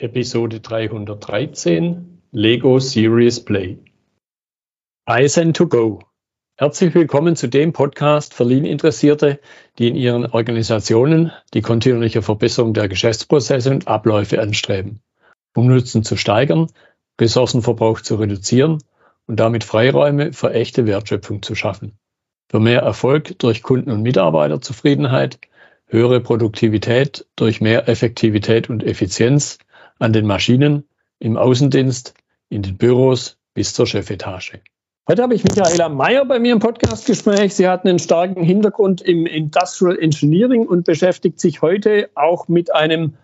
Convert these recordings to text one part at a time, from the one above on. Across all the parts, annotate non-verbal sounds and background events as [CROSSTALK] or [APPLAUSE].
Episode 313 Lego Series Play. Eisen to Go. Herzlich willkommen zu dem Podcast für Lean-Interessierte, die in ihren Organisationen die kontinuierliche Verbesserung der Geschäftsprozesse und Abläufe anstreben, um Nutzen zu steigern, Ressourcenverbrauch zu reduzieren und damit Freiräume für echte Wertschöpfung zu schaffen. Für mehr Erfolg durch Kunden- und Mitarbeiterzufriedenheit, höhere Produktivität durch mehr Effektivität und Effizienz an den Maschinen, im Außendienst, in den Büros bis zur Chefetage. Heute habe ich Michaela Meyer bei mir im Podcastgespräch. Sie hat einen starken Hintergrund im Industrial Engineering und beschäftigt sich heute auch mit einem,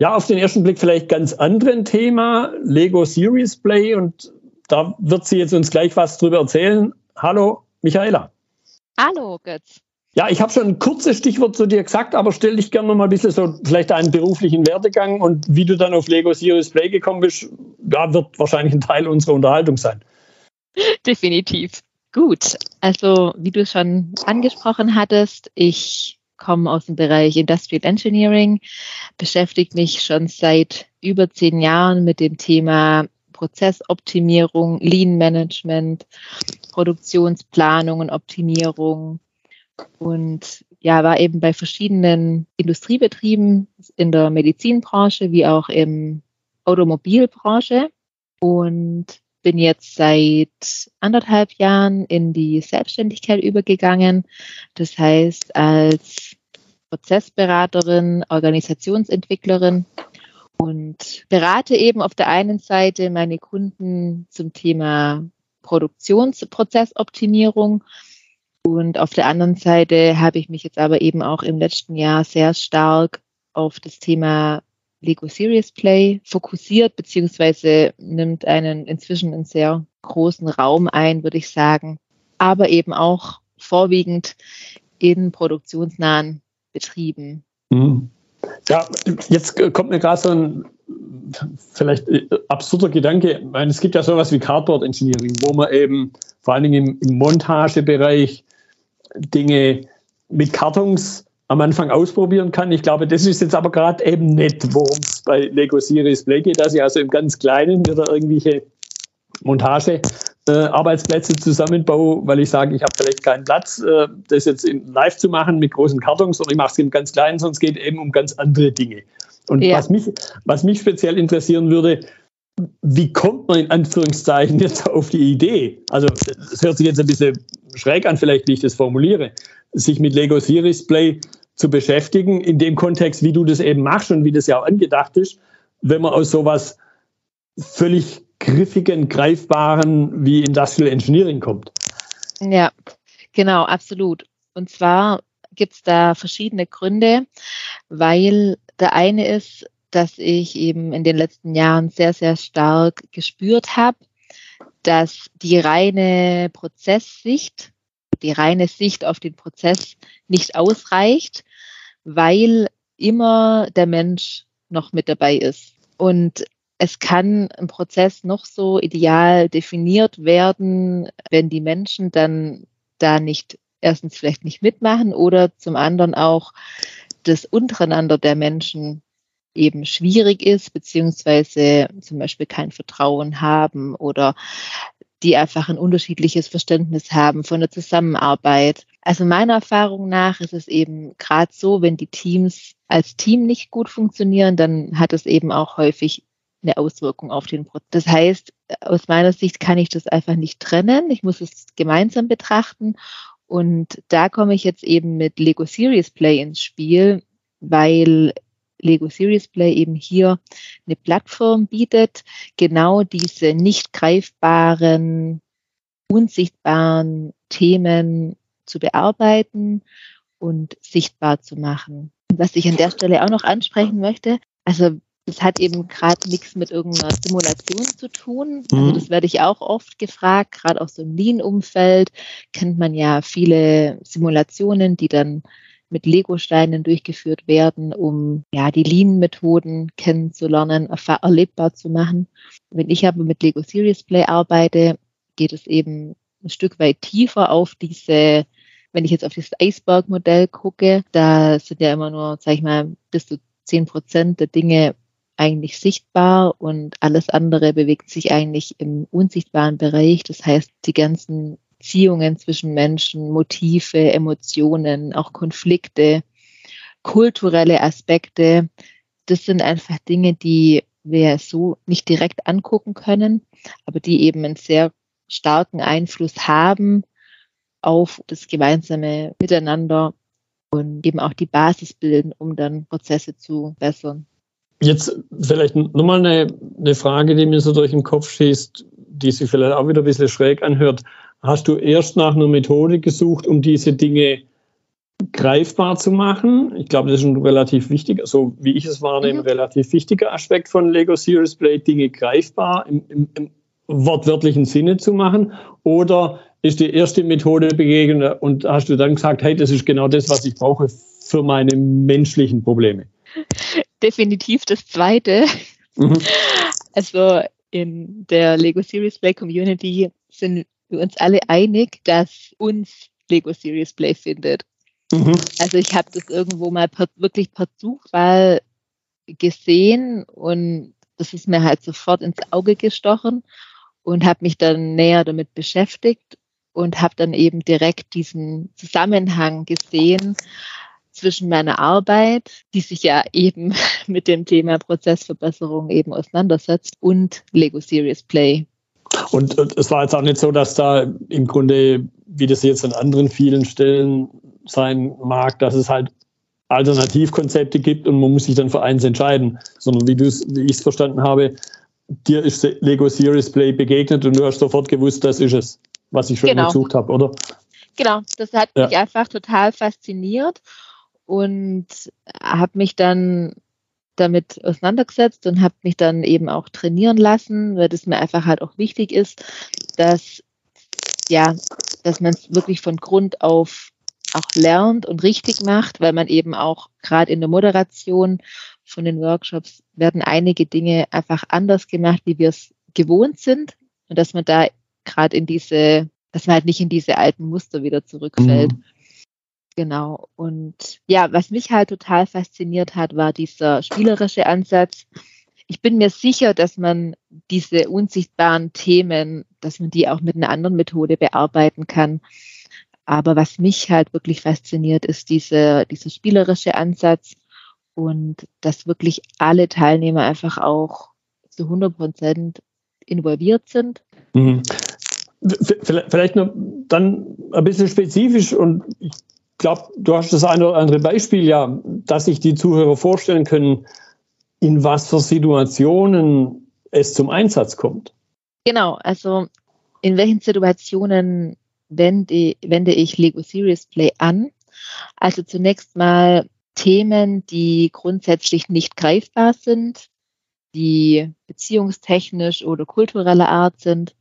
ja, auf den ersten Blick vielleicht ganz anderen Thema, Lego Series Play. Und da wird sie jetzt uns gleich was drüber erzählen. Hallo, Michaela. Hallo, Götz. Ja, ich habe schon ein kurzes Stichwort zu dir gesagt, aber stell dich gerne noch mal ein bisschen so vielleicht deinen beruflichen Werdegang und wie du dann auf Lego Serious Play gekommen bist, ja, wird wahrscheinlich ein Teil unserer Unterhaltung sein. Definitiv. Gut, also wie du schon angesprochen hattest, ich komme aus dem Bereich Industrial Engineering, beschäftige mich schon seit über zehn Jahren mit dem Thema Prozessoptimierung, Lean Management, Produktionsplanung und Optimierung und ja, war eben bei verschiedenen Industriebetrieben in der Medizinbranche wie auch im Automobilbranche und bin jetzt seit anderthalb Jahren in die Selbstständigkeit übergegangen. Das heißt, als Prozessberaterin, Organisationsentwicklerin und berate eben auf der einen Seite meine Kunden zum Thema Produktionsprozessoptimierung und auf der anderen Seite habe ich mich jetzt aber eben auch im letzten Jahr sehr stark auf das Thema Lego Serious Play fokussiert, beziehungsweise nimmt einen inzwischen einen sehr großen Raum ein, würde ich sagen, aber eben auch vorwiegend in produktionsnahen Betrieben. Mhm. Ja, jetzt kommt mir gerade so ein vielleicht absurder Gedanke. Ich meine, es gibt ja sowas wie Cardboard Engineering, wo man eben vor allen Dingen im, im Montagebereich Dinge mit Kartons am Anfang ausprobieren kann. Ich glaube, das ist jetzt aber gerade eben nicht, worum es bei Lego Series Play geht, dass ich also im ganz Kleinen wieder irgendwelche Montage äh, Arbeitsplätze zusammenbaue, weil ich sage, ich habe vielleicht keinen Platz, äh, das jetzt in live zu machen mit großen Kartons, sondern ich mache es im ganz Kleinen, sonst geht eben um ganz andere Dinge. Und ja. was, mich, was mich speziell interessieren würde, wie kommt man in Anführungszeichen jetzt auf die Idee? Also, das hört sich jetzt ein bisschen schräg an, vielleicht, wie ich das formuliere, sich mit Lego Series Play zu beschäftigen, in dem Kontext, wie du das eben machst und wie das ja auch angedacht ist, wenn man aus sowas völlig griffigen, greifbaren wie Industrial Engineering kommt. Ja, genau, absolut. Und zwar gibt es da verschiedene Gründe, weil der eine ist, dass ich eben in den letzten Jahren sehr, sehr stark gespürt habe, dass die reine Prozesssicht, die reine Sicht auf den Prozess nicht ausreicht, weil immer der Mensch noch mit dabei ist. Und es kann ein Prozess noch so ideal definiert werden, wenn die Menschen dann da nicht erstens vielleicht nicht mitmachen oder zum anderen auch das untereinander der Menschen eben schwierig ist, beziehungsweise zum Beispiel kein Vertrauen haben oder die einfach ein unterschiedliches Verständnis haben von der Zusammenarbeit. Also meiner Erfahrung nach ist es eben gerade so, wenn die Teams als Team nicht gut funktionieren, dann hat es eben auch häufig eine Auswirkung auf den Prozess. Das heißt, aus meiner Sicht kann ich das einfach nicht trennen. Ich muss es gemeinsam betrachten. Und da komme ich jetzt eben mit Lego Series Play ins Spiel, weil Lego Series Play eben hier eine Plattform bietet, genau diese nicht greifbaren, unsichtbaren Themen zu bearbeiten und sichtbar zu machen. Was ich an der Stelle auch noch ansprechen möchte, also das hat eben gerade nichts mit irgendeiner Simulation zu tun. Also mhm. das werde ich auch oft gefragt, gerade aus so einem Lean-Umfeld kennt man ja viele Simulationen, die dann mit Lego-Steinen durchgeführt werden, um ja die Lean-Methoden kennenzulernen, erlebbar zu machen. Wenn ich aber mit Lego Series Play arbeite, geht es eben ein Stück weit tiefer auf diese, wenn ich jetzt auf dieses Iceberg-Modell gucke, da sind ja immer nur, sag ich mal, bis zu zehn Prozent der Dinge eigentlich sichtbar und alles andere bewegt sich eigentlich im unsichtbaren Bereich. Das heißt, die ganzen Beziehungen zwischen Menschen, Motive, Emotionen, auch Konflikte, kulturelle Aspekte, das sind einfach Dinge, die wir so nicht direkt angucken können, aber die eben einen sehr starken Einfluss haben auf das gemeinsame Miteinander und eben auch die Basis bilden, um dann Prozesse zu bessern. Jetzt vielleicht nochmal eine, eine Frage, die mir so durch den Kopf schießt, die sich vielleicht auch wieder ein bisschen schräg anhört. Hast du erst nach einer Methode gesucht, um diese Dinge greifbar zu machen? Ich glaube, das ist ein relativ wichtiger, so wie ich es wahrnehme, mhm. relativ wichtiger Aspekt von Lego Serious Play, Dinge greifbar im, im, im wortwörtlichen Sinne zu machen. Oder ist die erste Methode begegnet und hast du dann gesagt, hey, das ist genau das, was ich brauche für meine menschlichen Probleme? [LAUGHS] Definitiv das zweite. Mhm. Also in der Lego Series Play Community sind wir uns alle einig, dass uns Lego Series Play findet. Mhm. Also ich habe das irgendwo mal per, wirklich per Zufall gesehen und das ist mir halt sofort ins Auge gestochen und habe mich dann näher damit beschäftigt und habe dann eben direkt diesen Zusammenhang gesehen zwischen meiner Arbeit, die sich ja eben [LAUGHS] mit dem Thema Prozessverbesserung eben auseinandersetzt, und Lego Serious Play. Und, und es war jetzt auch nicht so, dass da im Grunde, wie das jetzt an anderen vielen Stellen sein mag, dass es halt Alternativkonzepte gibt und man muss sich dann für eins entscheiden, sondern wie, wie ich es verstanden habe, dir ist Lego Serious Play begegnet und du hast sofort gewusst, das ist es, was ich schon genau. gesucht habe, oder? Genau, das hat ja. mich einfach total fasziniert und habe mich dann damit auseinandergesetzt und habe mich dann eben auch trainieren lassen, weil das mir einfach halt auch wichtig ist, dass ja, dass man es wirklich von Grund auf auch lernt und richtig macht, weil man eben auch gerade in der Moderation von den Workshops werden einige Dinge einfach anders gemacht, wie wir es gewohnt sind und dass man da gerade in diese, dass man halt nicht in diese alten Muster wieder zurückfällt. Mhm. Genau. Und ja, was mich halt total fasziniert hat, war dieser spielerische Ansatz. Ich bin mir sicher, dass man diese unsichtbaren Themen, dass man die auch mit einer anderen Methode bearbeiten kann. Aber was mich halt wirklich fasziniert, ist diese, dieser spielerische Ansatz und dass wirklich alle Teilnehmer einfach auch zu 100 Prozent involviert sind. Mhm. Vielleicht noch dann ein bisschen spezifisch und ich glaube, du hast das eine oder andere Beispiel ja, dass sich die Zuhörer vorstellen können, in was für Situationen es zum Einsatz kommt. Genau, also in welchen Situationen wende, wende ich Lego Serious Play an? Also zunächst mal Themen, die grundsätzlich nicht greifbar sind, die beziehungstechnisch oder kultureller Art sind,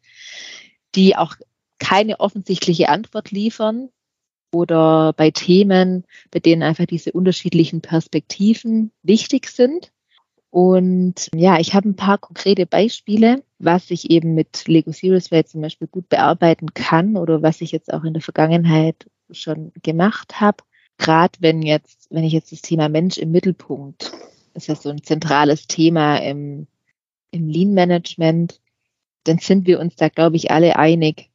die auch keine offensichtliche Antwort liefern oder bei Themen, bei denen einfach diese unterschiedlichen Perspektiven wichtig sind. Und ja, ich habe ein paar konkrete Beispiele, was ich eben mit Lego Serious Way zum Beispiel gut bearbeiten kann oder was ich jetzt auch in der Vergangenheit schon gemacht habe. Gerade wenn jetzt, wenn ich jetzt das Thema Mensch im Mittelpunkt, das ist ja so ein zentrales Thema im, im Lean Management, dann sind wir uns da, glaube ich, alle einig.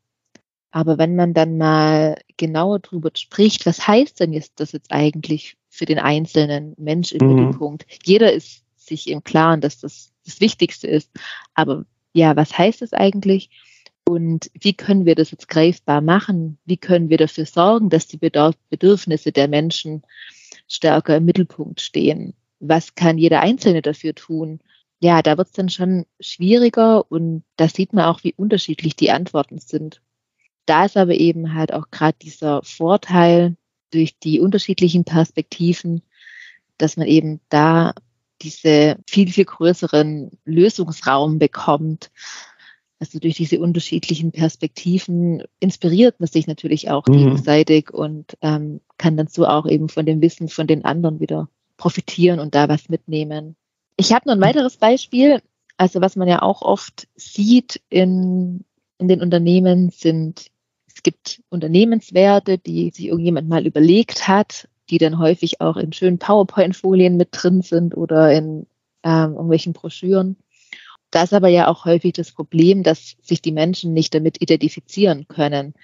Aber wenn man dann mal genauer drüber spricht, was heißt denn jetzt das jetzt eigentlich für den einzelnen Mensch im mhm. Mittelpunkt? Jeder ist sich im Klaren, dass das das Wichtigste ist. Aber ja, was heißt das eigentlich? Und wie können wir das jetzt greifbar machen? Wie können wir dafür sorgen, dass die Bedürfnisse der Menschen stärker im Mittelpunkt stehen? Was kann jeder Einzelne dafür tun? Ja, da wird es dann schon schwieriger und da sieht man auch, wie unterschiedlich die Antworten sind. Da ist aber eben halt auch gerade dieser Vorteil durch die unterschiedlichen Perspektiven, dass man eben da diese viel, viel größeren Lösungsraum bekommt. Also durch diese unterschiedlichen Perspektiven inspiriert man sich natürlich auch mhm. gegenseitig und ähm, kann dann so auch eben von dem Wissen von den anderen wieder profitieren und da was mitnehmen. Ich habe noch ein weiteres Beispiel. Also was man ja auch oft sieht in, in den Unternehmen sind, es gibt Unternehmenswerte, die sich irgendjemand mal überlegt hat die dann häufig auch in schönen PowerPoint-Folien mit drin sind oder in ähm, irgendwelchen Broschüren. Da ist aber ja auch häufig das Problem, dass sich die Menschen nicht damit identifizieren können.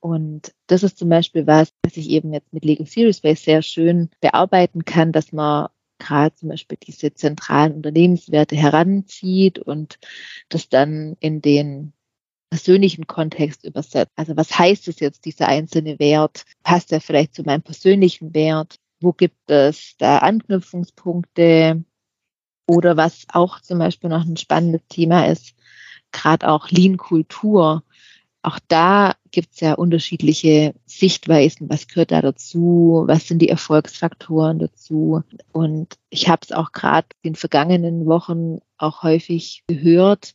Und das ist zum Beispiel was, was ich eben jetzt mit Lego Series Base sehr schön bearbeiten kann, dass man gerade zum Beispiel diese zentralen Unternehmenswerte heranzieht und das dann in den persönlichen Kontext übersetzt. Also was heißt es jetzt, dieser einzelne Wert? Passt er vielleicht zu meinem persönlichen Wert? Wo gibt es da Anknüpfungspunkte? Oder was auch zum Beispiel noch ein spannendes Thema ist, gerade auch Lean-Kultur. Auch da gibt es ja unterschiedliche Sichtweisen. Was gehört da dazu? Was sind die Erfolgsfaktoren dazu? Und ich habe es auch gerade in den vergangenen Wochen auch häufig gehört,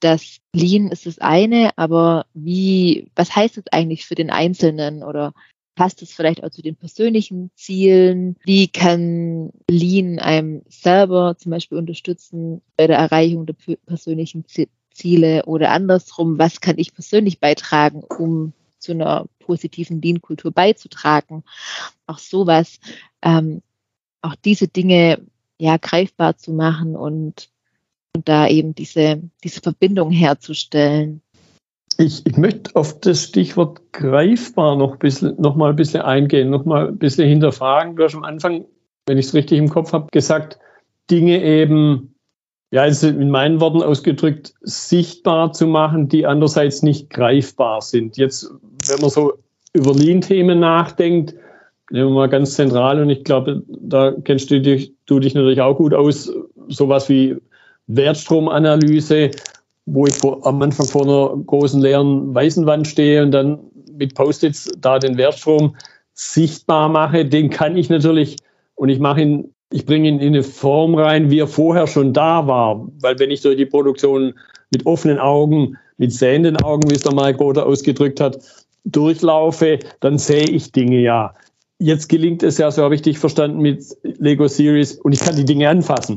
dass Lean ist das eine, aber wie, was heißt es eigentlich für den Einzelnen oder passt es vielleicht auch zu den persönlichen Zielen? Wie kann Lean einem selber zum Beispiel unterstützen bei der Erreichung der persönlichen Ziele oder andersrum? Was kann ich persönlich beitragen, um zu einer positiven Lean-Kultur beizutragen? Auch sowas, ähm, auch diese Dinge ja greifbar zu machen und und da eben diese, diese Verbindung herzustellen. Ich, ich möchte auf das Stichwort greifbar noch, bisschen, noch mal ein bisschen eingehen, noch mal ein bisschen hinterfragen. Du hast am Anfang, wenn ich es richtig im Kopf habe, gesagt, Dinge eben, ja, also in meinen Worten ausgedrückt, sichtbar zu machen, die andererseits nicht greifbar sind. Jetzt, wenn man so über Lean-Themen nachdenkt, nehmen wir mal ganz zentral und ich glaube, da kennst du dich, du dich natürlich auch gut aus, sowas wie Wertstromanalyse, wo ich vor, am Anfang vor einer großen leeren weißen Wand stehe und dann mit Post-its da den Wertstrom sichtbar mache, den kann ich natürlich und ich mache ihn, ich bringe ihn in eine Form rein, wie er vorher schon da war. Weil wenn ich durch die Produktion mit offenen Augen, mit sehenden Augen, wie es der Mike Roder ausgedrückt hat, durchlaufe, dann sehe ich Dinge ja. Jetzt gelingt es ja, so habe ich dich verstanden, mit Lego Series und ich kann die Dinge anfassen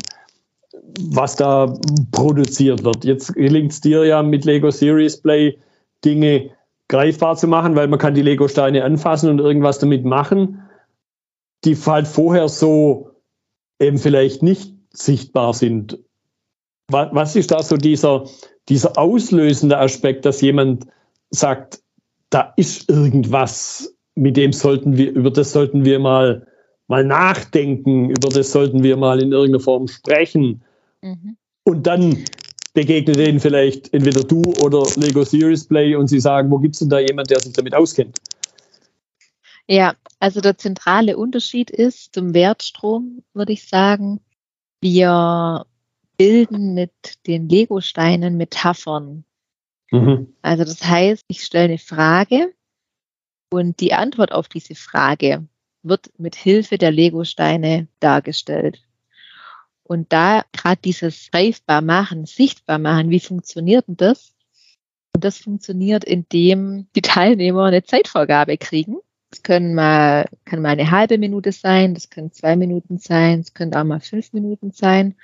was da produziert wird. Jetzt gelingt es dir ja mit Lego Series Play Dinge greifbar zu machen, weil man kann die Lego-Steine anfassen und irgendwas damit machen, die halt vorher so eben vielleicht nicht sichtbar sind. Was ist da so dieser, dieser auslösende Aspekt, dass jemand sagt, da ist irgendwas, mit dem sollten wir, über das sollten wir mal, mal nachdenken, über das sollten wir mal in irgendeiner Form sprechen. Mhm. Und dann begegnet denen vielleicht entweder du oder Lego Series Play und sie sagen, wo gibt es denn da jemand, der sich damit auskennt? Ja, also der zentrale Unterschied ist zum Wertstrom, würde ich sagen, wir bilden mit den Lego-Steinen Metaphern. Mhm. Also das heißt, ich stelle eine Frage und die Antwort auf diese Frage wird mit Hilfe der Lego-Steine dargestellt. Und da gerade dieses greifbar machen, sichtbar machen, wie funktioniert denn das? Und das funktioniert, indem die Teilnehmer eine Zeitvorgabe kriegen. Das können mal, kann mal eine halbe Minute sein, das können zwei Minuten sein, es können auch mal fünf Minuten sein.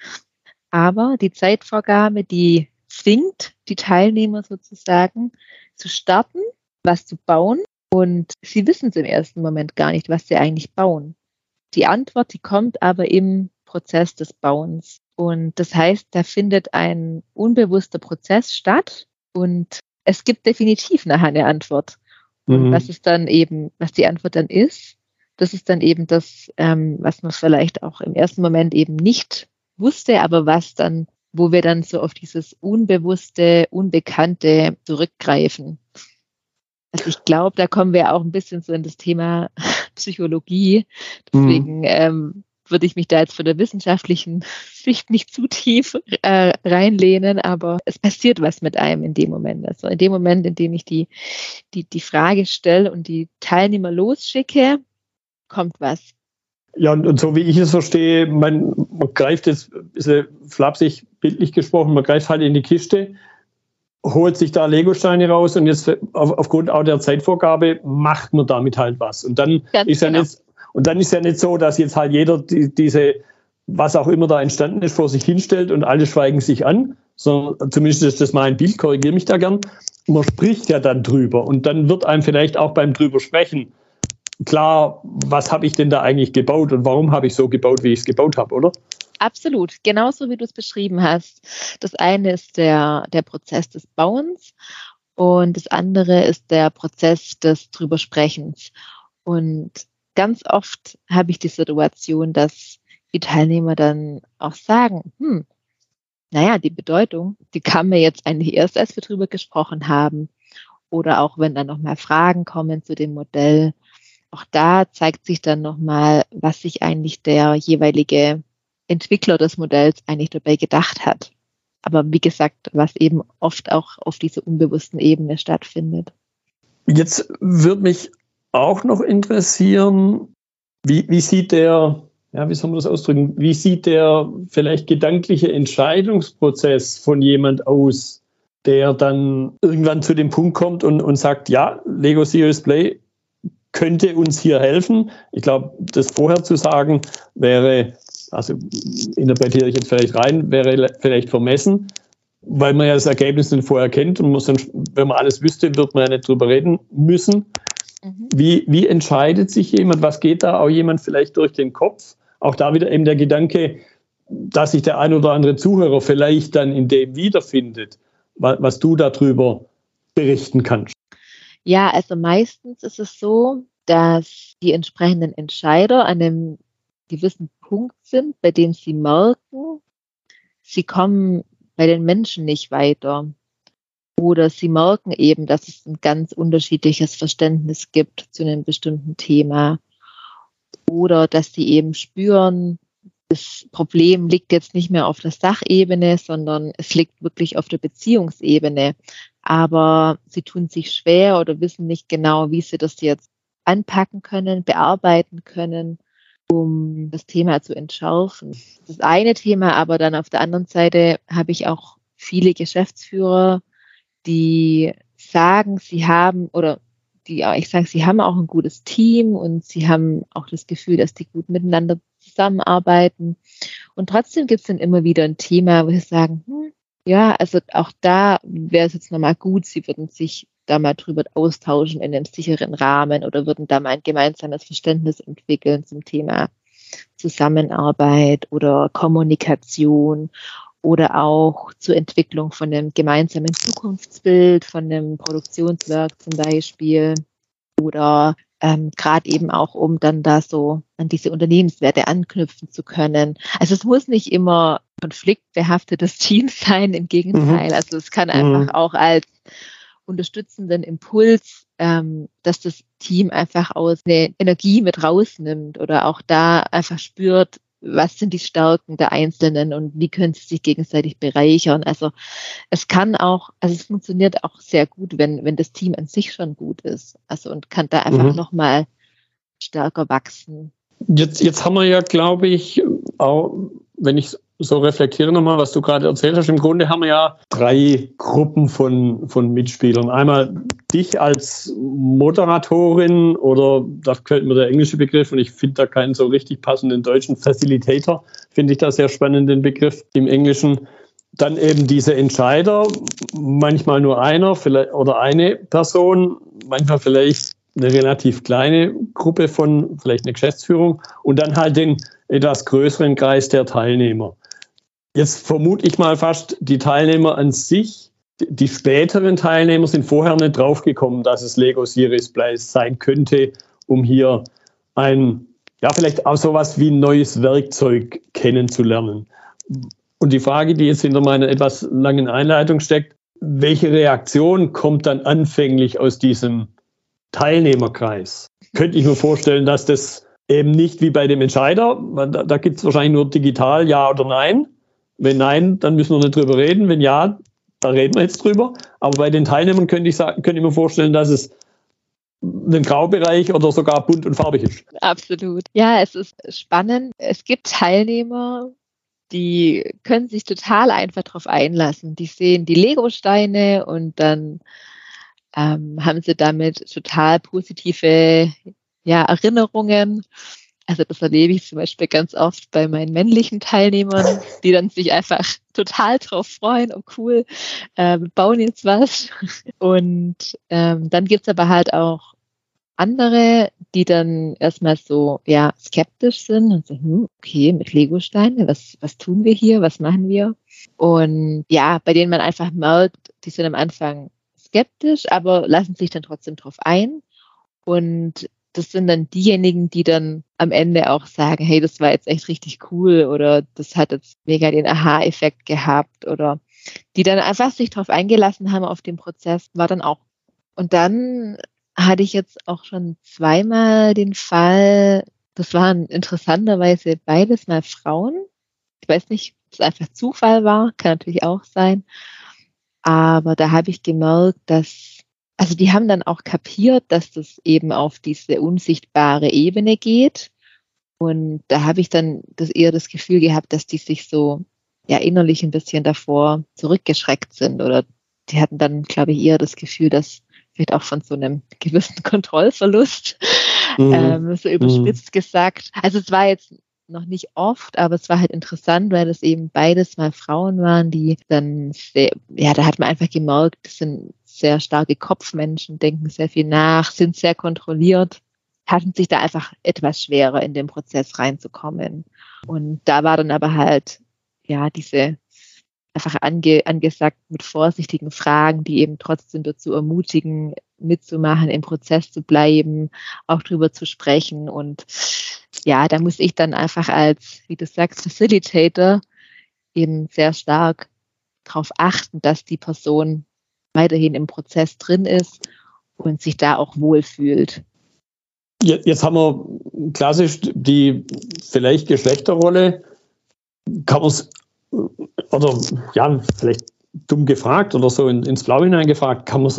Aber die Zeitvorgabe, die zwingt die Teilnehmer sozusagen zu starten, was zu bauen. Und sie wissen es im ersten Moment gar nicht, was sie eigentlich bauen. Die Antwort, die kommt aber im Prozess des Bauens. Und das heißt, da findet ein unbewusster Prozess statt und es gibt definitiv nachher eine Antwort. Und mhm. was ist dann eben, was die Antwort dann ist, das ist dann eben das, ähm, was man vielleicht auch im ersten Moment eben nicht wusste, aber was dann, wo wir dann so auf dieses Unbewusste, Unbekannte zurückgreifen. Also ich glaube, da kommen wir auch ein bisschen so in das Thema [LAUGHS] Psychologie. Deswegen mhm. ähm, würde ich mich da jetzt von der wissenschaftlichen [LAUGHS] Sicht nicht zu tief äh, reinlehnen, aber es passiert was mit einem in dem Moment. Also in dem Moment, in dem ich die, die, die Frage stelle und die Teilnehmer losschicke, kommt was. Ja, und, und so wie ich es verstehe, man, man greift jetzt ein bisschen flapsig, bildlich gesprochen, man greift halt in die Kiste, holt sich da Legosteine raus und jetzt auf, aufgrund auch der Zeitvorgabe macht man damit halt was. Und dann Ganz ist ja genau. nicht und dann ist ja nicht so, dass jetzt halt jeder die, diese, was auch immer da entstanden ist, vor sich hinstellt und alle schweigen sich an, sondern zumindest ist das mein Bild, korrigiere mich da gern. Man spricht ja dann drüber und dann wird einem vielleicht auch beim drüber sprechen klar, was habe ich denn da eigentlich gebaut und warum habe ich so gebaut, wie ich es gebaut habe, oder? Absolut, genauso wie du es beschrieben hast. Das eine ist der, der Prozess des Bauens und das andere ist der Prozess des Drübersprechens. Und ganz oft habe ich die Situation, dass die Teilnehmer dann auch sagen, hm, naja, die Bedeutung, die kam mir jetzt eigentlich erst, als wir drüber gesprochen haben. Oder auch wenn dann nochmal Fragen kommen zu dem Modell. Auch da zeigt sich dann nochmal, was sich eigentlich der jeweilige Entwickler des Modells eigentlich dabei gedacht hat. Aber wie gesagt, was eben oft auch auf dieser unbewussten Ebene stattfindet. Jetzt würde mich auch noch interessieren, wie, wie sieht der, ja, wie soll man das ausdrücken, wie sieht der vielleicht gedankliche Entscheidungsprozess von jemand aus, der dann irgendwann zu dem Punkt kommt und, und sagt, ja, Lego Serious Play könnte uns hier helfen. Ich glaube, das vorher zu sagen wäre also interpretiere ich jetzt vielleicht rein, wäre vielleicht vermessen, weil man ja das Ergebnis nicht vorher kennt und muss dann, wenn man alles wüsste, wird man ja nicht drüber reden müssen. Mhm. Wie, wie entscheidet sich jemand? Was geht da auch jemand vielleicht durch den Kopf? Auch da wieder eben der Gedanke, dass sich der ein oder andere Zuhörer vielleicht dann in dem wiederfindet, was, was du darüber berichten kannst. Ja, also meistens ist es so, dass die entsprechenden Entscheider an einem gewissen Punkt sind, bei dem sie merken, sie kommen bei den Menschen nicht weiter. Oder sie merken eben, dass es ein ganz unterschiedliches Verständnis gibt zu einem bestimmten Thema. Oder dass sie eben spüren, das Problem liegt jetzt nicht mehr auf der Sachebene, sondern es liegt wirklich auf der Beziehungsebene. Aber sie tun sich schwer oder wissen nicht genau, wie sie das jetzt anpacken können, bearbeiten können um das Thema zu entschärfen. Das eine Thema, aber dann auf der anderen Seite habe ich auch viele Geschäftsführer, die sagen, sie haben oder die ich sage, sie haben auch ein gutes Team und sie haben auch das Gefühl, dass die gut miteinander zusammenarbeiten. Und trotzdem gibt es dann immer wieder ein Thema, wo sie sagen, hm, ja, also auch da wäre es jetzt nochmal gut, sie würden sich da mal drüber austauschen in einem sicheren Rahmen oder würden da mal ein gemeinsames Verständnis entwickeln zum Thema Zusammenarbeit oder Kommunikation oder auch zur Entwicklung von einem gemeinsamen Zukunftsbild, von einem Produktionswerk zum Beispiel oder ähm, gerade eben auch, um dann da so an diese Unternehmenswerte anknüpfen zu können. Also es muss nicht immer konfliktbehaftetes [LAUGHS] Team sein, im Gegenteil. Mhm. Also es kann einfach mhm. auch als unterstützenden Impuls, ähm, dass das Team einfach aus eine Energie mit rausnimmt oder auch da einfach spürt, was sind die Stärken der Einzelnen und wie können sie sich gegenseitig bereichern. Also es kann auch, also es funktioniert auch sehr gut, wenn, wenn das Team an sich schon gut ist. Also und kann da einfach mhm. nochmal stärker wachsen. Jetzt, jetzt haben wir ja, glaube ich, auch, wenn ich so reflektiere nochmal, was du gerade erzählt hast. Im Grunde haben wir ja drei Gruppen von, von Mitspielern. Einmal dich als Moderatorin oder da gefällt mir der englische Begriff und ich finde da keinen so richtig passenden deutschen Facilitator. Finde ich da sehr spannend, den Begriff im Englischen. Dann eben diese Entscheider, manchmal nur einer vielleicht, oder eine Person, manchmal vielleicht eine relativ kleine Gruppe von vielleicht eine Geschäftsführung und dann halt den etwas größeren Kreis der Teilnehmer. Jetzt vermute ich mal fast, die Teilnehmer an sich, die späteren Teilnehmer sind vorher nicht draufgekommen, dass es Lego Series Place sein könnte, um hier ein, ja, vielleicht auch sowas wie ein neues Werkzeug kennenzulernen. Und die Frage, die jetzt hinter meiner etwas langen Einleitung steckt, welche Reaktion kommt dann anfänglich aus diesem Teilnehmerkreis? Könnte ich mir vorstellen, dass das eben nicht wie bei dem Entscheider, da, da gibt es wahrscheinlich nur digital Ja oder Nein, wenn nein, dann müssen wir nicht drüber reden. Wenn ja, da reden wir jetzt drüber. Aber bei den Teilnehmern könnte ich, sagen, könnte ich mir vorstellen, dass es ein Graubereich oder sogar bunt und farbig ist. Absolut. Ja, es ist spannend. Es gibt Teilnehmer, die können sich total einfach darauf einlassen. Die sehen die Lego-Steine und dann ähm, haben sie damit total positive ja, Erinnerungen. Also das erlebe ich zum Beispiel ganz oft bei meinen männlichen Teilnehmern, die dann sich einfach total drauf freuen, oh cool, äh, wir bauen jetzt was. Und ähm, dann gibt's aber halt auch andere, die dann erstmal so ja skeptisch sind und so, hm, okay, mit Legosteine, was, was tun wir hier, was machen wir? Und ja, bei denen man einfach merkt, die sind am Anfang skeptisch, aber lassen sich dann trotzdem drauf ein. Und das sind dann diejenigen, die dann am Ende auch sagen, hey, das war jetzt echt richtig cool oder das hat jetzt mega den Aha-Effekt gehabt oder die dann einfach sich darauf eingelassen haben auf den Prozess, war dann auch. Und dann hatte ich jetzt auch schon zweimal den Fall, das waren interessanterweise beides mal Frauen. Ich weiß nicht, ob es einfach Zufall war, kann natürlich auch sein. Aber da habe ich gemerkt, dass, also die haben dann auch kapiert, dass das eben auf diese unsichtbare Ebene geht. Und da habe ich dann das eher das Gefühl gehabt, dass die sich so ja innerlich ein bisschen davor zurückgeschreckt sind oder die hatten dann, glaube ich, eher das Gefühl, dass vielleicht auch von so einem gewissen [LAUGHS] Kontrollverlust, mhm. ähm, so überspitzt mhm. gesagt. Also es war jetzt noch nicht oft, aber es war halt interessant, weil das eben beides mal Frauen waren, die dann sehr, ja, da hat man einfach gemerkt, das sind sehr starke Kopfmenschen, denken sehr viel nach, sind sehr kontrolliert, hatten sich da einfach etwas schwerer in den Prozess reinzukommen. Und da war dann aber halt, ja, diese einfach ange, angesagt mit vorsichtigen Fragen, die eben trotzdem dazu ermutigen, mitzumachen, im Prozess zu bleiben, auch drüber zu sprechen. Und ja, da muss ich dann einfach als, wie du sagst, Facilitator eben sehr stark darauf achten, dass die Person weiterhin im Prozess drin ist und sich da auch wohlfühlt. Jetzt haben wir klassisch die vielleicht Geschlechterrolle. Kann man es oder ja, vielleicht dumm gefragt oder so in, ins Blau hineingefragt, kann man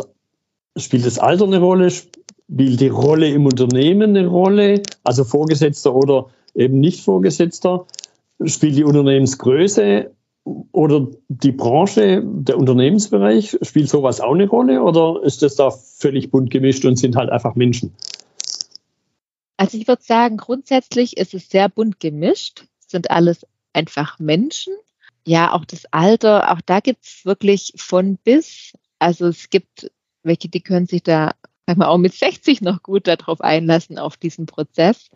spielt das Alter eine Rolle, spielt die Rolle im Unternehmen eine Rolle, also Vorgesetzter oder eben nicht Vorgesetzter, spielt die Unternehmensgröße oder die Branche, der Unternehmensbereich, spielt sowas auch eine Rolle oder ist das da völlig bunt gemischt und sind halt einfach Menschen? Also ich würde sagen, grundsätzlich ist es sehr bunt gemischt, sind alles einfach Menschen. Ja, auch das Alter, auch da gibt es wirklich von bis. Also es gibt welche, die können sich da manchmal auch mit 60 noch gut darauf einlassen, auf diesen Prozess.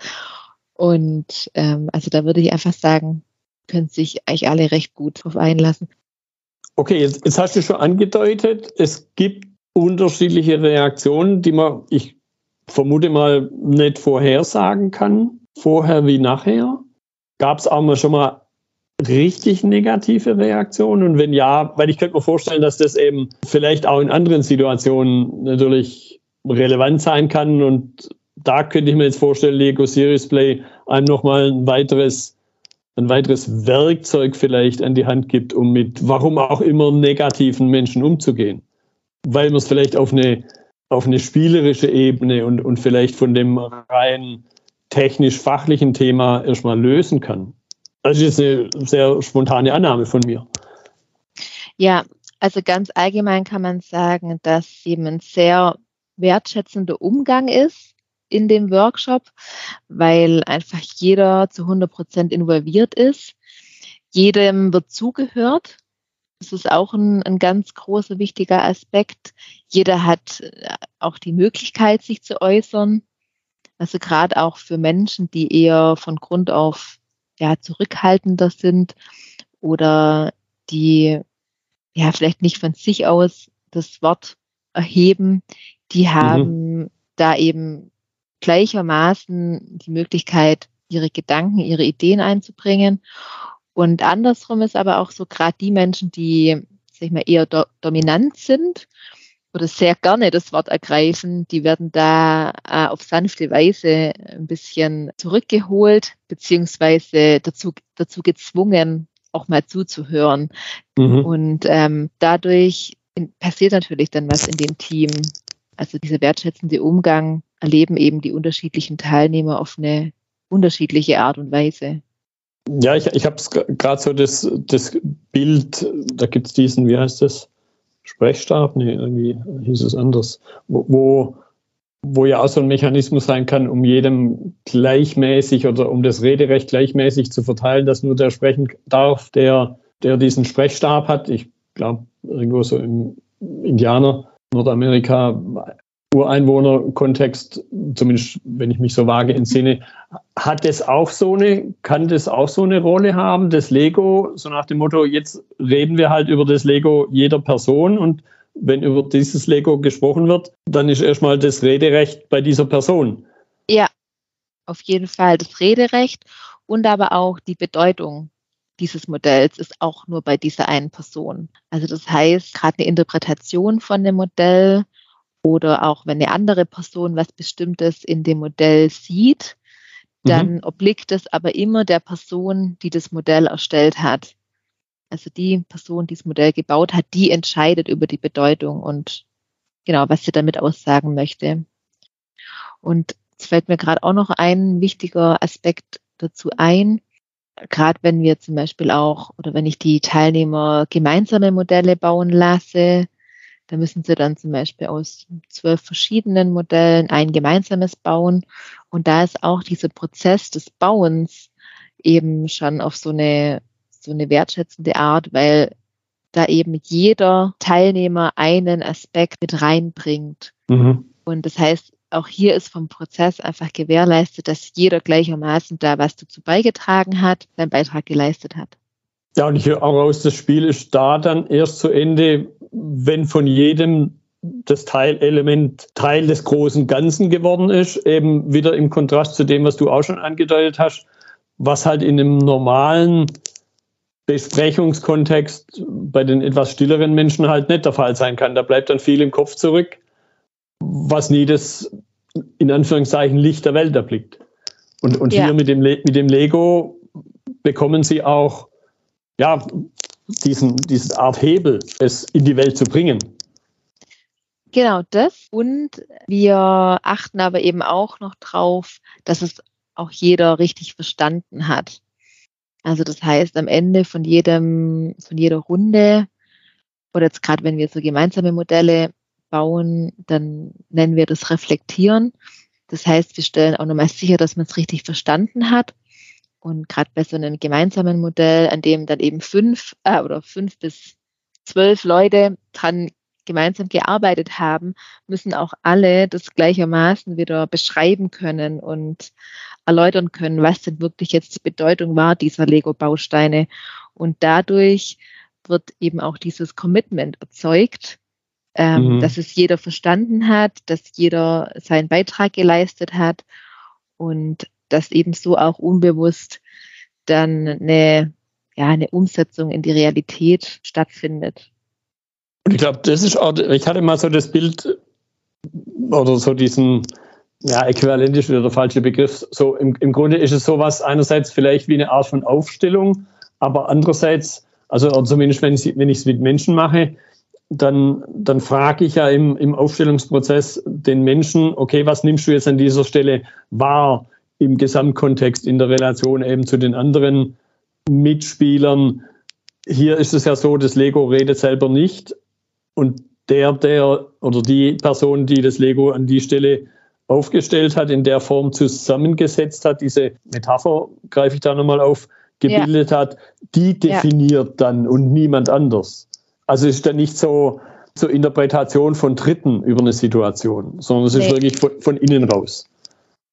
Und ähm, also da würde ich einfach sagen, können sich eigentlich alle recht gut darauf einlassen. Okay, jetzt, jetzt hast du schon angedeutet, es gibt unterschiedliche Reaktionen, die man, ich vermute mal, nicht vorhersagen kann, vorher wie nachher. Gab es auch mal schon mal richtig negative Reaktionen? Und wenn ja, weil ich könnte mir vorstellen, dass das eben vielleicht auch in anderen Situationen natürlich relevant sein kann. Und da könnte ich mir jetzt vorstellen, Lego Series Play einem nochmal ein weiteres, ein weiteres Werkzeug vielleicht an die Hand gibt, um mit warum auch immer negativen Menschen umzugehen. Weil man es vielleicht auf eine, auf eine spielerische Ebene und, und vielleicht von dem rein technisch-fachlichen Thema erstmal lösen kann. Das ist eine sehr spontane Annahme von mir. Ja, also ganz allgemein kann man sagen, dass eben ein sehr wertschätzender Umgang ist in dem Workshop, weil einfach jeder zu 100 Prozent involviert ist. Jedem wird zugehört. Das ist auch ein, ein ganz großer, wichtiger Aspekt. Jeder hat äh, auch die Möglichkeit, sich zu äußern. Also gerade auch für Menschen, die eher von Grund auf ja, zurückhaltender sind oder die ja vielleicht nicht von sich aus das Wort erheben, die mhm. haben mhm. da eben gleichermaßen die Möglichkeit, ihre Gedanken, ihre Ideen einzubringen. Und andersrum ist aber auch so, gerade die Menschen, die, sag ich mal, eher do dominant sind oder sehr gerne das Wort ergreifen, die werden da äh, auf sanfte Weise ein bisschen zurückgeholt, beziehungsweise dazu, dazu gezwungen, auch mal zuzuhören. Mhm. Und ähm, dadurch passiert natürlich dann was in dem Team. Also dieser wertschätzende Umgang erleben eben die unterschiedlichen Teilnehmer auf eine unterschiedliche Art und Weise. Ja, ich, ich habe gerade so das, das Bild, da gibt es diesen, wie heißt das? Sprechstab, nee, irgendwie hieß es anders, wo, wo, ja auch so ein Mechanismus sein kann, um jedem gleichmäßig oder um das Rederecht gleichmäßig zu verteilen, dass nur der sprechen darf, der, der diesen Sprechstab hat. Ich glaube, irgendwo so im Indianer, Nordamerika Ureinwohnerkontext, zumindest wenn ich mich so vage entsinne, hat das auch so eine, kann das auch so eine Rolle haben, das Lego, so nach dem Motto, jetzt reden wir halt über das Lego jeder Person und wenn über dieses Lego gesprochen wird, dann ist erstmal das Rederecht bei dieser Person. Ja, auf jeden Fall das Rederecht und aber auch die Bedeutung dieses Modells ist auch nur bei dieser einen Person. Also das heißt, gerade eine Interpretation von dem Modell oder auch wenn eine andere Person was Bestimmtes in dem Modell sieht, dann mhm. obliegt es aber immer der Person, die das Modell erstellt hat. Also die Person, die das Modell gebaut hat, die entscheidet über die Bedeutung und genau, was sie damit aussagen möchte. Und es fällt mir gerade auch noch ein wichtiger Aspekt dazu ein. Gerade wenn wir zum Beispiel auch oder wenn ich die Teilnehmer gemeinsame Modelle bauen lasse, da müssen sie dann zum Beispiel aus zwölf verschiedenen Modellen ein gemeinsames bauen. Und da ist auch dieser Prozess des Bauens eben schon auf so eine, so eine wertschätzende Art, weil da eben jeder Teilnehmer einen Aspekt mit reinbringt. Mhm. Und das heißt, auch hier ist vom Prozess einfach gewährleistet, dass jeder gleichermaßen da was dazu beigetragen hat, seinen Beitrag geleistet hat. Ja, und ich höre auch raus, das Spiel ist da dann erst zu Ende, wenn von jedem das Teilelement Teil des großen Ganzen geworden ist, eben wieder im Kontrast zu dem, was du auch schon angedeutet hast, was halt in einem normalen Besprechungskontext bei den etwas stilleren Menschen halt nicht der Fall sein kann. Da bleibt dann viel im Kopf zurück, was nie das in Anführungszeichen Licht der Welt erblickt. Und, und ja. hier mit dem, mit dem Lego bekommen sie auch ja, diesen, diese Art Hebel, es in die Welt zu bringen. Genau das. Und wir achten aber eben auch noch drauf, dass es auch jeder richtig verstanden hat. Also das heißt, am Ende von jedem, von jeder Runde, oder jetzt gerade wenn wir so gemeinsame Modelle bauen, dann nennen wir das Reflektieren. Das heißt, wir stellen auch nochmal sicher, dass man es richtig verstanden hat. Und gerade bei so einem gemeinsamen Modell, an dem dann eben fünf äh, oder fünf bis zwölf Leute dran gemeinsam gearbeitet haben, müssen auch alle das gleichermaßen wieder beschreiben können und erläutern können, was denn wirklich jetzt die Bedeutung war dieser Lego-Bausteine. Und dadurch wird eben auch dieses Commitment erzeugt, ähm, mhm. dass es jeder verstanden hat, dass jeder seinen Beitrag geleistet hat und dass eben so auch unbewusst dann eine, ja, eine Umsetzung in die Realität stattfindet. Und ich glaube, das ist auch, ich hatte mal so das Bild oder so diesen, ja, äquivalent ist wieder der falsche Begriff. So im, im Grunde ist es sowas einerseits vielleicht wie eine Art von Aufstellung, aber andererseits, also zumindest wenn ich wenn es mit Menschen mache, dann, dann frage ich ja im, im Aufstellungsprozess den Menschen, okay, was nimmst du jetzt an dieser Stelle wahr? Im Gesamtkontext, in der Relation eben zu den anderen Mitspielern. Hier ist es ja so, das Lego redet selber nicht und der, der oder die Person, die das Lego an die Stelle aufgestellt hat, in der Form zusammengesetzt hat, diese Metapher greife ich da nochmal auf, gebildet ja. hat, die definiert ja. dann und niemand anders. Also es ist dann nicht so zur Interpretation von Dritten über eine Situation, sondern es ist nee. wirklich von, von innen raus.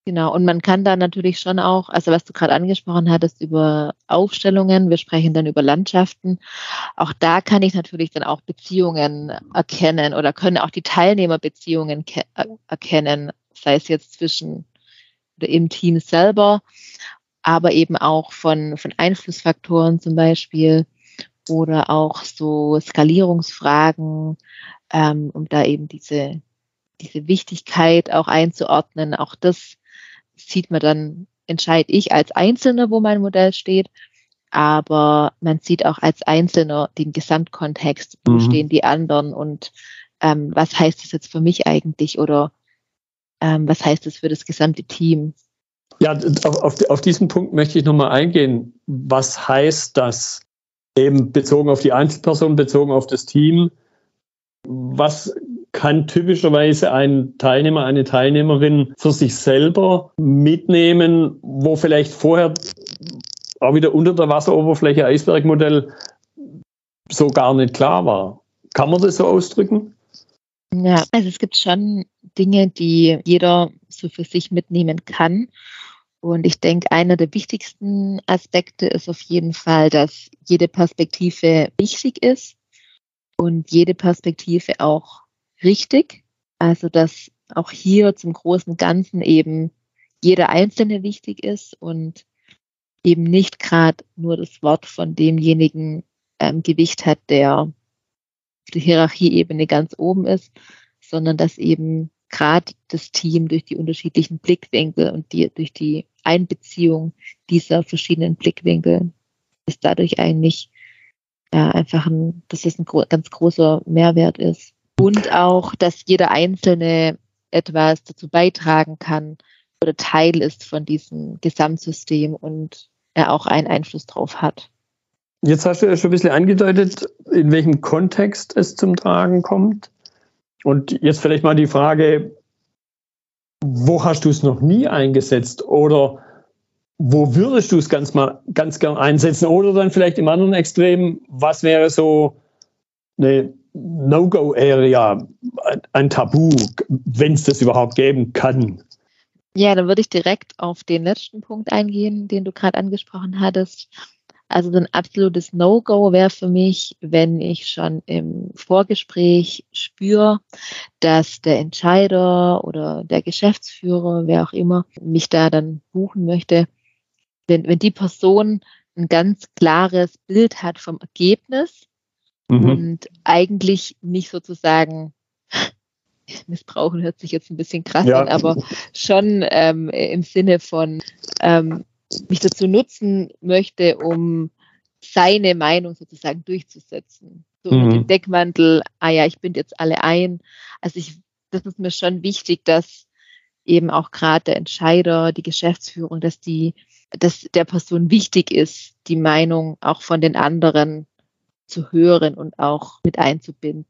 Genau, und man kann da natürlich schon auch, also was du gerade angesprochen hattest über Aufstellungen, wir sprechen dann über Landschaften, auch da kann ich natürlich dann auch Beziehungen erkennen oder können auch die Teilnehmerbeziehungen äh, erkennen, sei es jetzt zwischen oder im Team selber, aber eben auch von, von Einflussfaktoren zum Beispiel oder auch so Skalierungsfragen, ähm, um da eben diese, diese Wichtigkeit auch einzuordnen. Auch das sieht man dann, entscheide ich als Einzelner, wo mein Modell steht, aber man sieht auch als Einzelner den Gesamtkontext, wo mhm. stehen die anderen und ähm, was heißt das jetzt für mich eigentlich oder ähm, was heißt das für das gesamte Team? Ja, auf, auf diesen Punkt möchte ich nochmal eingehen. Was heißt das eben bezogen auf die Einzelperson, bezogen auf das Team? Was kann typischerweise ein Teilnehmer, eine Teilnehmerin für sich selber mitnehmen, wo vielleicht vorher auch wieder unter der Wasseroberfläche Eisbergmodell so gar nicht klar war. Kann man das so ausdrücken? Ja, also es gibt schon Dinge, die jeder so für sich mitnehmen kann. Und ich denke, einer der wichtigsten Aspekte ist auf jeden Fall, dass jede Perspektive wichtig ist und jede Perspektive auch richtig. Also, dass auch hier zum großen Ganzen eben jeder Einzelne wichtig ist und eben nicht gerade nur das Wort von demjenigen ähm, Gewicht hat, der auf der Hierarchieebene ganz oben ist, sondern dass eben gerade das Team durch die unterschiedlichen Blickwinkel und die, durch die Einbeziehung dieser verschiedenen Blickwinkel ist dadurch eigentlich ja, einfach ein, dass es ein gro ganz großer Mehrwert ist. Und auch, dass jeder Einzelne etwas dazu beitragen kann oder Teil ist von diesem Gesamtsystem und er auch einen Einfluss drauf hat. Jetzt hast du ja schon ein bisschen angedeutet, in welchem Kontext es zum Tragen kommt. Und jetzt vielleicht mal die Frage, wo hast du es noch nie eingesetzt oder wo würdest du es ganz mal ganz gern einsetzen oder dann vielleicht im anderen Extrem, was wäre so eine No-Go-Area, ein Tabu, wenn es das überhaupt geben kann? Ja, dann würde ich direkt auf den letzten Punkt eingehen, den du gerade angesprochen hattest. Also ein absolutes No-Go wäre für mich, wenn ich schon im Vorgespräch spüre, dass der Entscheider oder der Geschäftsführer, wer auch immer, mich da dann buchen möchte, wenn, wenn die Person ein ganz klares Bild hat vom Ergebnis mhm. und eigentlich nicht sozusagen [LAUGHS] missbrauchen hört sich jetzt ein bisschen krass ja. an, aber schon ähm, im Sinne von ähm, mich dazu nutzen möchte, um seine Meinung sozusagen durchzusetzen. So mhm. dem Deckmantel, ah ja, ich binde jetzt alle ein. Also ich, das ist mir schon wichtig, dass eben auch gerade der Entscheider, die Geschäftsführung, dass die, dass der Person wichtig ist, die Meinung auch von den anderen zu hören und auch mit einzubinden.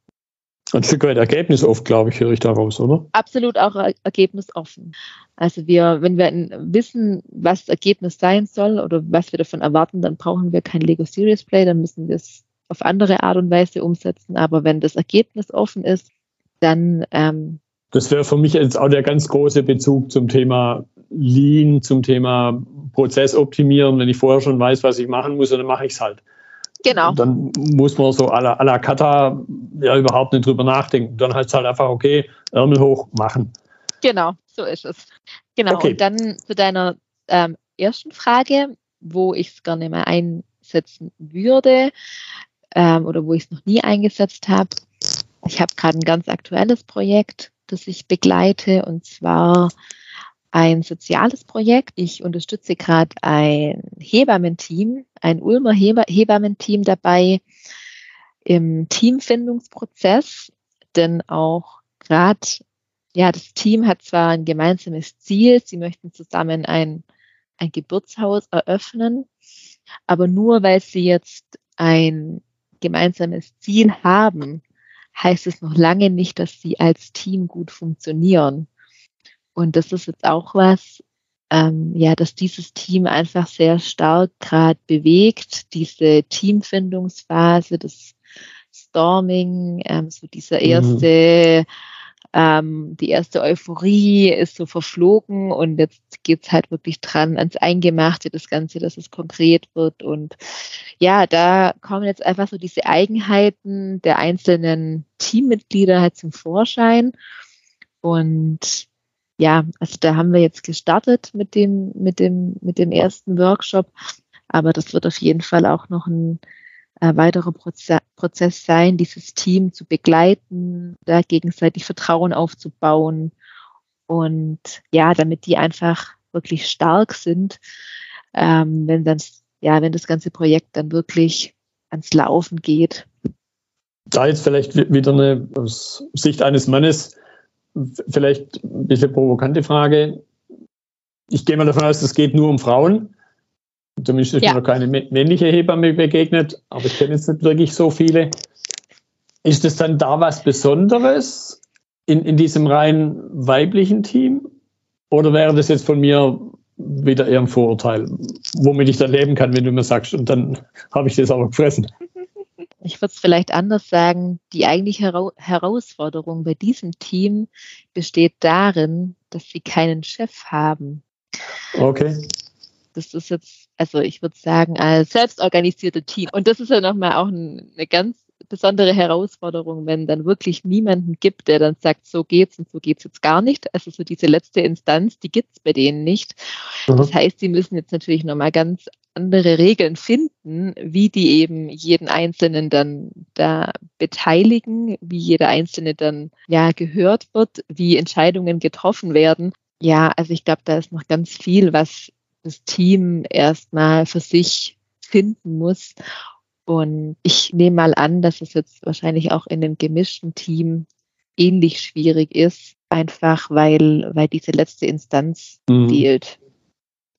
Ein Stück weit ergebnisoffen, glaube ich, höre ich daraus, oder? Absolut auch ergebnisoffen. Also wir, wenn wir wissen, was das Ergebnis sein soll oder was wir davon erwarten, dann brauchen wir kein Lego Serious Play, dann müssen wir es auf andere Art und Weise umsetzen. Aber wenn das Ergebnis offen ist, dann ähm, das wäre für mich jetzt auch der ganz große Bezug zum Thema Lean, zum Thema Prozess optimieren. Wenn ich vorher schon weiß, was ich machen muss, dann mache ich es halt. Genau. Dann muss man so à la, à la Kata ja überhaupt nicht drüber nachdenken. Dann heißt es halt einfach, okay, Ärmel hoch, machen. Genau, so ist es. Genau. Okay. Und dann zu deiner ähm, ersten Frage, wo ich es gerne mal einsetzen würde ähm, oder wo ich es noch nie eingesetzt habe. Ich habe gerade ein ganz aktuelles Projekt, das ich begleite und zwar ein soziales Projekt. Ich unterstütze gerade ein Hebammenteam, ein Ulmer Hebammenteam dabei im Teamfindungsprozess, denn auch gerade, ja, das Team hat zwar ein gemeinsames Ziel, sie möchten zusammen ein, ein Geburtshaus eröffnen, aber nur weil sie jetzt ein gemeinsames Ziel haben, heißt es noch lange nicht, dass sie als Team gut funktionieren. Und das ist jetzt auch was, ähm, ja, dass dieses Team einfach sehr stark gerade bewegt, diese Teamfindungsphase, das Storming, ähm, so dieser mhm. erste, mhm. ähm, die erste Euphorie ist so verflogen und jetzt geht's halt wirklich dran ans Eingemachte, das Ganze, dass es konkret wird. Und ja, da kommen jetzt einfach so diese Eigenheiten der einzelnen Teammitglieder halt zum Vorschein. Und ja, also da haben wir jetzt gestartet mit dem, mit dem, mit dem ersten Workshop. Aber das wird auf jeden Fall auch noch ein äh, weiterer Proze Prozess sein, dieses Team zu begleiten, da gegenseitig Vertrauen aufzubauen und ja, damit die einfach wirklich stark sind, ähm, wenn dann, ja, wenn das ganze Projekt dann wirklich ans Laufen geht. Da jetzt vielleicht wieder eine aus Sicht eines Mannes vielleicht ein bisschen provokante Frage. Ich gehe mal davon aus, es geht nur um Frauen. Zumindest ist ja. mir noch keine männliche Hebamme begegnet, aber ich kenne jetzt nicht wirklich so viele. Ist es dann da was Besonderes in, in diesem rein weiblichen Team? Oder wäre das jetzt von mir wieder eher ein Vorurteil, womit ich dann leben kann, wenn du mir sagst, und dann [LAUGHS] habe ich das aber gefressen? Ich würde es vielleicht anders sagen, die eigentliche Hera Herausforderung bei diesem Team besteht darin, dass sie keinen Chef haben. Okay. Das ist jetzt, also ich würde sagen, als selbstorganisierte Team. Und das ist ja nochmal auch eine ganz besondere Herausforderung, wenn dann wirklich niemanden gibt, der dann sagt, so geht's und so geht's jetzt gar nicht. Also so diese letzte Instanz, die gibt's bei denen nicht. Mhm. Das heißt, sie müssen jetzt natürlich nochmal ganz andere Regeln finden, wie die eben jeden Einzelnen dann da beteiligen, wie jeder Einzelne dann ja gehört wird, wie Entscheidungen getroffen werden. Ja, also ich glaube, da ist noch ganz viel, was das Team erstmal für sich finden muss. Und ich nehme mal an, dass es jetzt wahrscheinlich auch in einem gemischten Team ähnlich schwierig ist, einfach weil, weil diese letzte Instanz mhm. fehlt.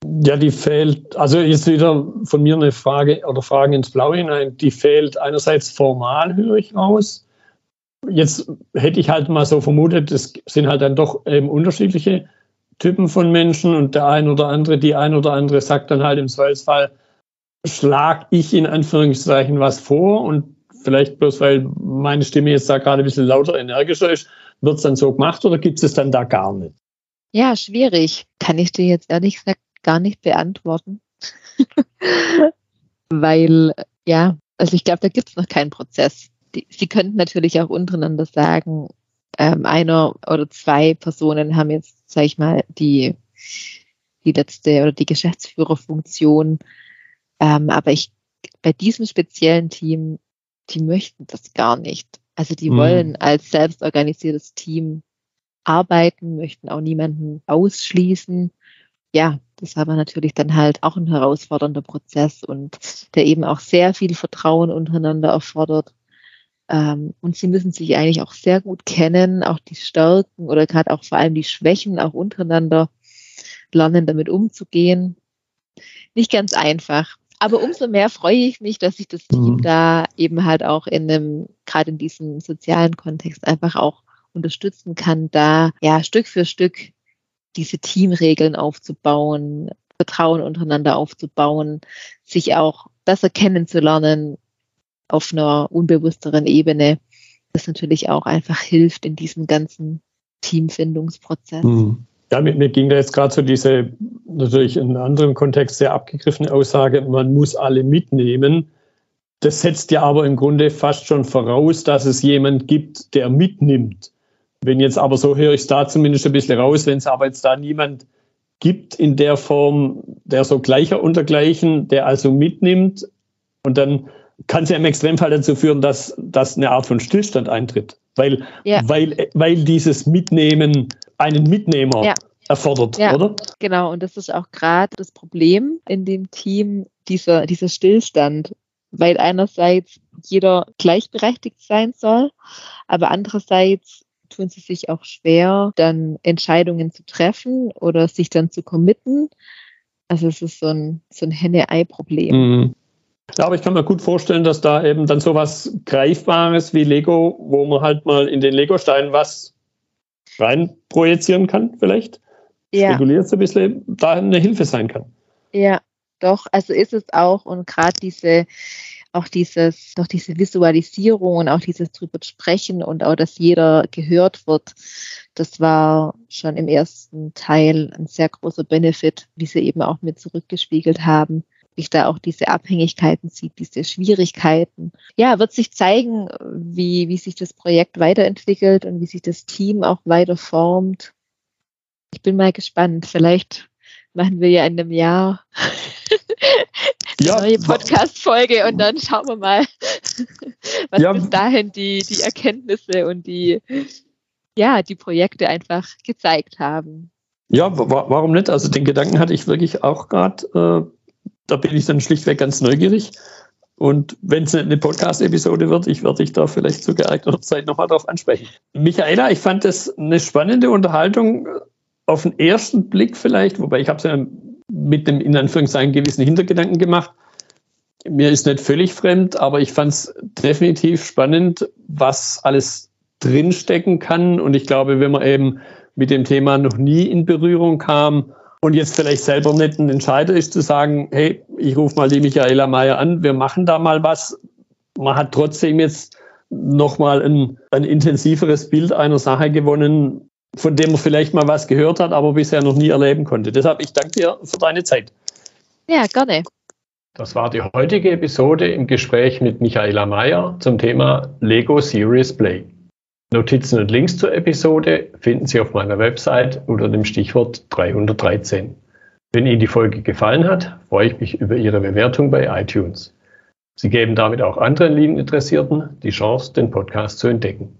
Ja, die fehlt, also jetzt wieder von mir eine Frage oder Fragen ins Blaue hinein, die fehlt einerseits formal, höre ich raus. Jetzt hätte ich halt mal so vermutet, es sind halt dann doch eben unterschiedliche Typen von Menschen und der ein oder andere, die ein oder andere sagt dann halt im Zweifelsfall, schlag ich in Anführungszeichen was vor und vielleicht bloß, weil meine Stimme jetzt da gerade ein bisschen lauter, energischer ist, wird es dann so gemacht oder gibt es dann da gar nicht? Ja, schwierig. Kann ich dir jetzt ehrlich gesagt gar nicht beantworten. [LAUGHS] weil, ja, also ich glaube, da gibt es noch keinen Prozess. Die, sie könnten natürlich auch untereinander sagen, ähm, einer oder zwei Personen haben jetzt, sag ich mal, die, die letzte oder die Geschäftsführerfunktion. Ähm, aber ich, bei diesem speziellen Team, die möchten das gar nicht. Also die mhm. wollen als selbstorganisiertes Team arbeiten, möchten auch niemanden ausschließen. Ja, das war aber natürlich dann halt auch ein herausfordernder Prozess und der eben auch sehr viel Vertrauen untereinander erfordert. Ähm, und sie müssen sich eigentlich auch sehr gut kennen, auch die Stärken oder gerade auch vor allem die Schwächen auch untereinander lernen, damit umzugehen. Nicht ganz einfach. Aber umso mehr freue ich mich, dass ich das Team mhm. da eben halt auch in einem, gerade in diesem sozialen Kontext einfach auch unterstützen kann, da ja Stück für Stück diese Teamregeln aufzubauen, Vertrauen untereinander aufzubauen, sich auch besser kennenzulernen, auf einer unbewussteren Ebene, das natürlich auch einfach hilft in diesem ganzen Teamfindungsprozess. Mhm. Ja, mir, mir ging da jetzt gerade so diese, natürlich in einem anderen Kontext sehr abgegriffene Aussage, man muss alle mitnehmen. Das setzt ja aber im Grunde fast schon voraus, dass es jemand gibt, der mitnimmt. Wenn jetzt aber so höre ich es da zumindest ein bisschen raus, wenn es aber jetzt da niemand gibt in der Form, der so gleicher untergleichen, der also mitnimmt und dann kann es ja im Extremfall dazu führen, dass, dass eine Art von Stillstand eintritt, weil, ja. weil, weil dieses Mitnehmen einen Mitnehmer ja. erfordert, ja, oder? Genau, und das ist auch gerade das Problem in dem Team, dieser, dieser Stillstand, weil einerseits jeder gleichberechtigt sein soll, aber andererseits tun sie sich auch schwer, dann Entscheidungen zu treffen oder sich dann zu committen. Also es ist so ein, so ein Henne-Ei-Problem. Mhm. Ja, aber ich kann mir gut vorstellen, dass da eben dann so was Greifbares wie Lego, wo man halt mal in den Lego-Stein was rein projizieren kann, vielleicht. Ja. Reguliert so ein bisschen, da eine Hilfe sein kann. Ja, doch, also ist es auch und gerade diese, auch dieses, doch diese Visualisierung und auch dieses drüber sprechen und auch, dass jeder gehört wird, das war schon im ersten Teil ein sehr großer Benefit, wie sie eben auch mit zurückgespiegelt haben sich da auch diese Abhängigkeiten sieht, diese Schwierigkeiten. Ja, wird sich zeigen, wie, wie sich das Projekt weiterentwickelt und wie sich das Team auch weiter formt. Ich bin mal gespannt. Vielleicht machen wir ja in einem Jahr ja, eine neue Podcast-Folge und dann schauen wir mal, [LAUGHS] was ja, bis dahin die, die Erkenntnisse und die, ja, die Projekte einfach gezeigt haben. Ja, warum nicht? Also den Gedanken hatte ich wirklich auch gerade. Äh, da bin ich dann schlichtweg ganz neugierig. Und wenn es eine Podcast-Episode wird, ich werde dich da vielleicht zu geeigneter [LAUGHS] Zeit nochmal drauf ansprechen. Michaela, ich fand das eine spannende Unterhaltung auf den ersten Blick vielleicht, wobei ich habe es ja mit dem in Anführungszeichen gewissen Hintergedanken gemacht. Mir ist nicht völlig fremd, aber ich fand es definitiv spannend, was alles drinstecken kann. Und ich glaube, wenn man eben mit dem Thema noch nie in Berührung kam, und jetzt vielleicht selber nicht ein Entscheider ist, zu sagen, hey, ich rufe mal die Michaela Mayer an, wir machen da mal was, man hat trotzdem jetzt nochmal ein, ein intensiveres Bild einer Sache gewonnen, von dem man vielleicht mal was gehört hat, aber bisher noch nie erleben konnte. Deshalb, ich danke dir für deine Zeit. Ja, gerne. Das war die heutige Episode im Gespräch mit Michaela Mayer zum Thema Lego Serious Play. Notizen und Links zur Episode finden Sie auf meiner Website unter dem Stichwort 313. Wenn Ihnen die Folge gefallen hat, freue ich mich über Ihre Bewertung bei iTunes. Sie geben damit auch anderen Linieninteressierten die Chance, den Podcast zu entdecken.